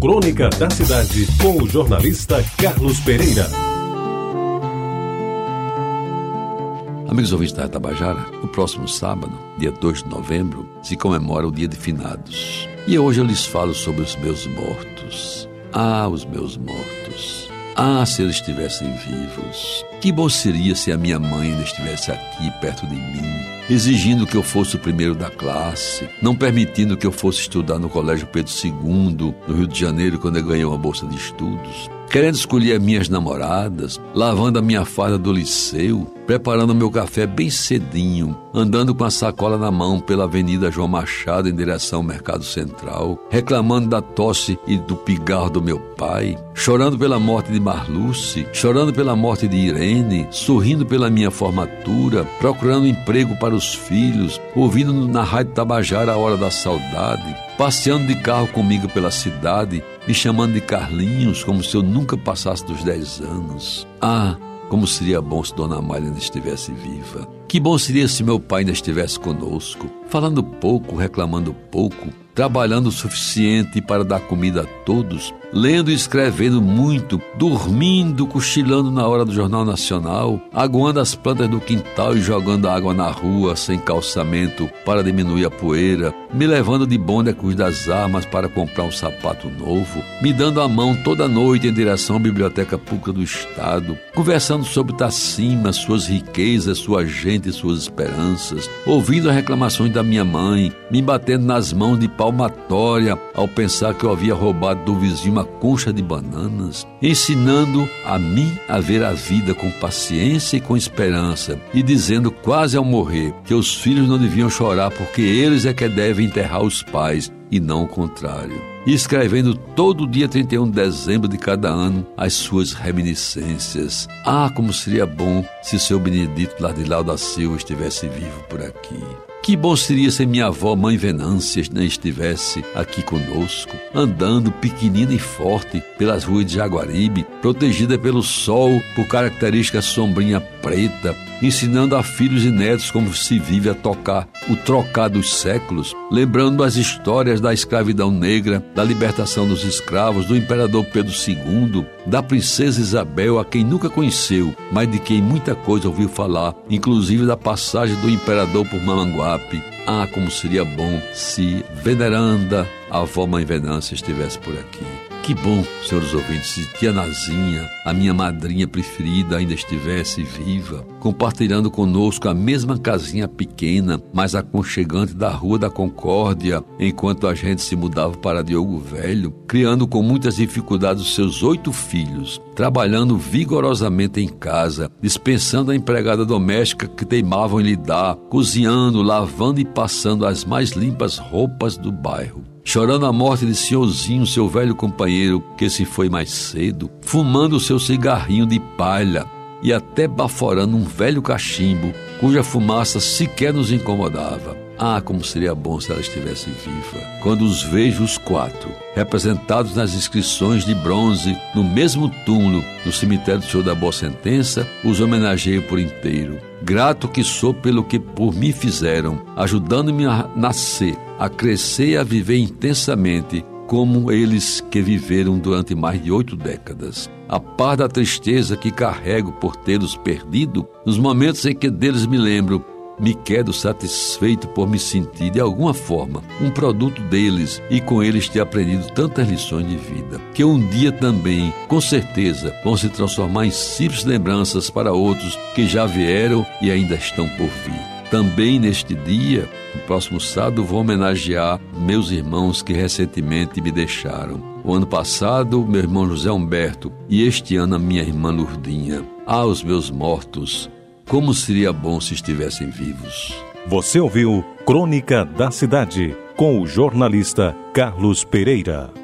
Crônica da Cidade, com o jornalista Carlos Pereira. Amigos ouvintes da Tabajara, no próximo sábado, dia 2 de novembro, se comemora o Dia de Finados. E hoje eu lhes falo sobre os meus mortos. Ah, os meus mortos. Ah, se eles estivessem vivos. Que bom seria se a minha mãe ainda estivesse aqui perto de mim, exigindo que eu fosse o primeiro da classe, não permitindo que eu fosse estudar no Colégio Pedro II, no Rio de Janeiro, quando eu ganhei uma bolsa de estudos querendo escolher as minhas namoradas, lavando a minha farda do liceu, preparando meu café bem cedinho, andando com a sacola na mão pela Avenida João Machado em direção ao Mercado Central, reclamando da tosse e do pigarro do meu pai, chorando pela morte de Marluce, chorando pela morte de Irene, sorrindo pela minha formatura, procurando emprego para os filhos, ouvindo na Rádio Tabajara a hora da saudade, passeando de carro comigo pela cidade, me chamando de Carlinhos, como se eu nunca passasse dos 10 anos. Ah, como seria bom se Dona Amália ainda estivesse viva. Que bom seria se meu pai ainda estivesse conosco, falando pouco, reclamando pouco, trabalhando o suficiente para dar comida a todos, lendo e escrevendo muito, dormindo, cochilando na hora do Jornal Nacional, aguando as plantas do quintal e jogando água na rua sem calçamento para diminuir a poeira, me levando de bonde a cruz das armas para comprar um sapato novo, me dando a mão toda noite em direção à Biblioteca Pública do Estado, conversando sobre Tacima, suas riquezas, sua gente e suas esperanças, ouvindo as reclamações da minha mãe, me batendo nas mãos de palmatória ao pensar que eu havia roubado do vizinho uma concha de bananas, ensinando a mim a ver a vida com paciência e com esperança, e dizendo quase ao morrer que os filhos não deviam chorar porque eles é que devem enterrar os pais e não o contrário. E escrevendo todo dia 31 de dezembro de cada ano as suas reminiscências. Ah, como seria bom se seu Benedito Lardilau da Silva estivesse vivo por aqui. Que bom seria se minha avó, mãe Venância, não estivesse aqui conosco, andando pequenina e forte pelas ruas de Jaguaribe, protegida pelo sol por característica sombrinha preta, ensinando a filhos e netos como se vive a tocar o trocar dos séculos, lembrando as histórias da escravidão negra, da libertação dos escravos, do imperador Pedro II, da princesa Isabel, a quem nunca conheceu, mas de quem muita coisa ouviu falar, inclusive da passagem do imperador por Mamanguape. Ah, como seria bom se veneranda a avó Mãe Venância estivesse por aqui. Que bom, senhores ouvintes, se tia Nazinha, a minha madrinha preferida, ainda estivesse viva, compartilhando conosco a mesma casinha pequena, mas aconchegante da Rua da Concórdia, enquanto a gente se mudava para Diogo Velho, criando com muitas dificuldades seus oito filhos, trabalhando vigorosamente em casa, dispensando a empregada doméstica que teimavam em lhe dar, cozinhando, lavando e passando as mais limpas roupas do bairro chorando a morte de senhorzinho, seu velho companheiro, que se foi mais cedo, fumando seu cigarrinho de palha e até baforando um velho cachimbo, cuja fumaça sequer nos incomodava. Ah, como seria bom se ela estivesse viva. Quando os vejo os quatro, representados nas inscrições de bronze, no mesmo túmulo do cemitério do Senhor da Boa Sentença, os homenageio por inteiro. Grato que sou pelo que por mim fizeram, ajudando-me a nascer, a crescer e a viver intensamente como eles que viveram durante mais de oito décadas. A par da tristeza que carrego por tê-los perdido, nos momentos em que deles me lembro, me quedo satisfeito por me sentir, de alguma forma, um produto deles e com eles ter aprendido tantas lições de vida, que um dia também, com certeza, vão se transformar em simples lembranças para outros que já vieram e ainda estão por vir. Também neste dia, no próximo sábado, vou homenagear meus irmãos que recentemente me deixaram. O ano passado, meu irmão José Humberto e este ano a minha irmã Lurdinha. Ah, os meus mortos, como seria bom se estivessem vivos. Você ouviu Crônica da Cidade com o jornalista Carlos Pereira.